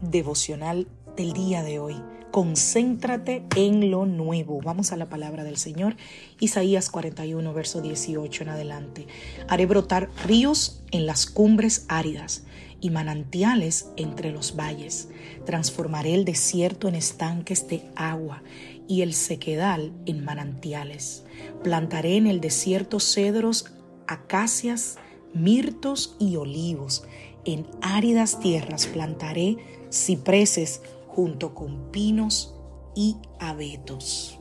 Devocional del día de hoy. Concéntrate en lo nuevo. Vamos a la palabra del Señor. Isaías 41, verso 18 en adelante. Haré brotar ríos en las cumbres áridas y manantiales entre los valles. Transformaré el desierto en estanques de agua y el sequedal en manantiales. Plantaré en el desierto cedros, acacias, mirtos y olivos. En áridas tierras plantaré cipreses junto con pinos y abetos.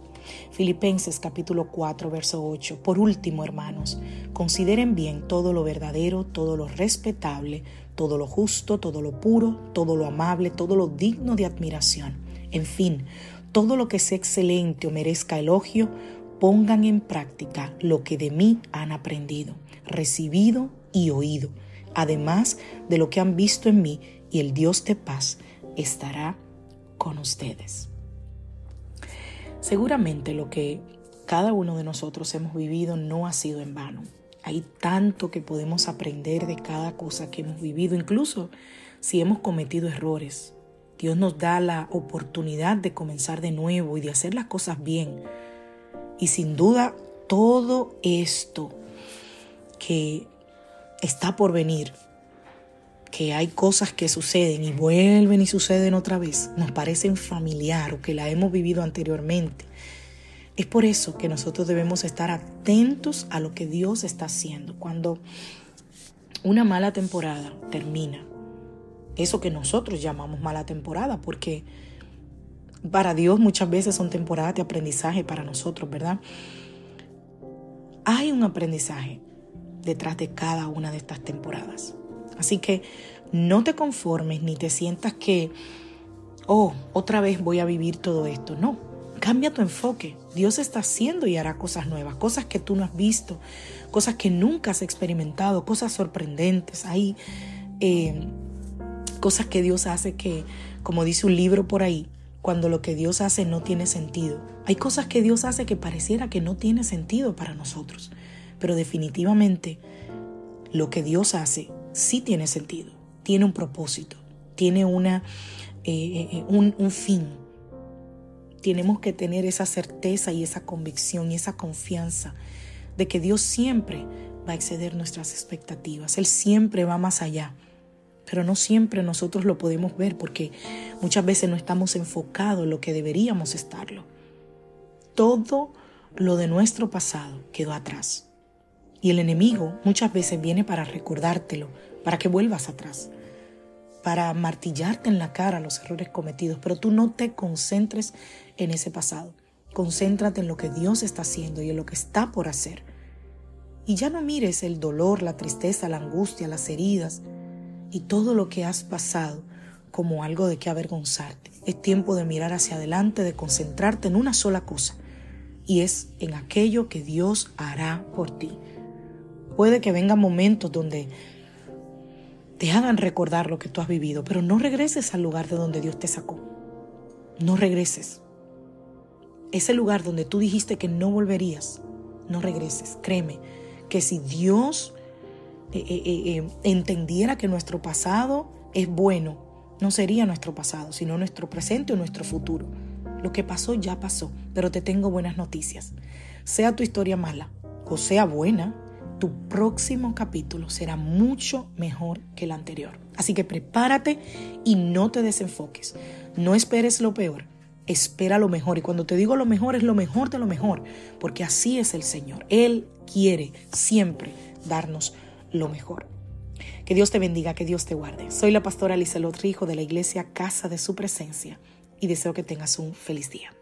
Filipenses capítulo 4, verso 8. Por último, hermanos, consideren bien todo lo verdadero, todo lo respetable, todo lo justo, todo lo puro, todo lo amable, todo lo digno de admiración. En fin, todo lo que sea excelente o merezca elogio, pongan en práctica lo que de mí han aprendido, recibido y oído, además de lo que han visto en mí, y el Dios de paz estará con ustedes. Seguramente lo que cada uno de nosotros hemos vivido no ha sido en vano. Hay tanto que podemos aprender de cada cosa que hemos vivido, incluso si hemos cometido errores. Dios nos da la oportunidad de comenzar de nuevo y de hacer las cosas bien. Y sin duda todo esto que está por venir que hay cosas que suceden y vuelven y suceden otra vez, nos parecen familiar o que la hemos vivido anteriormente. Es por eso que nosotros debemos estar atentos a lo que Dios está haciendo. Cuando una mala temporada termina, eso que nosotros llamamos mala temporada, porque para Dios muchas veces son temporadas de aprendizaje para nosotros, ¿verdad? Hay un aprendizaje detrás de cada una de estas temporadas. Así que no te conformes ni te sientas que, oh, otra vez voy a vivir todo esto. No, cambia tu enfoque. Dios está haciendo y hará cosas nuevas, cosas que tú no has visto, cosas que nunca has experimentado, cosas sorprendentes. Hay eh, cosas que Dios hace que, como dice un libro por ahí, cuando lo que Dios hace no tiene sentido. Hay cosas que Dios hace que pareciera que no tiene sentido para nosotros, pero definitivamente lo que Dios hace sí tiene sentido, tiene un propósito, tiene una, eh, eh, eh, un, un fin. Tenemos que tener esa certeza y esa convicción y esa confianza de que Dios siempre va a exceder nuestras expectativas. Él siempre va más allá. Pero no siempre nosotros lo podemos ver porque muchas veces no estamos enfocados en lo que deberíamos estarlo. Todo lo de nuestro pasado quedó atrás. Y el enemigo muchas veces viene para recordártelo, para que vuelvas atrás, para martillarte en la cara los errores cometidos, pero tú no te concentres en ese pasado. Concéntrate en lo que Dios está haciendo y en lo que está por hacer. Y ya no mires el dolor, la tristeza, la angustia, las heridas y todo lo que has pasado como algo de que avergonzarte. Es tiempo de mirar hacia adelante, de concentrarte en una sola cosa, y es en aquello que Dios hará por ti. Puede que vengan momentos donde te hagan recordar lo que tú has vivido, pero no regreses al lugar de donde Dios te sacó. No regreses. Ese lugar donde tú dijiste que no volverías, no regreses. Créeme que si Dios eh, eh, eh, entendiera que nuestro pasado es bueno, no sería nuestro pasado, sino nuestro presente o nuestro futuro. Lo que pasó ya pasó, pero te tengo buenas noticias. Sea tu historia mala o sea buena, tu próximo capítulo será mucho mejor que el anterior. Así que prepárate y no te desenfoques. No esperes lo peor, espera lo mejor. Y cuando te digo lo mejor, es lo mejor de lo mejor, porque así es el Señor. Él quiere siempre darnos lo mejor. Que Dios te bendiga, que Dios te guarde. Soy la pastora Lizelot Rijo de la iglesia Casa de Su Presencia y deseo que tengas un feliz día.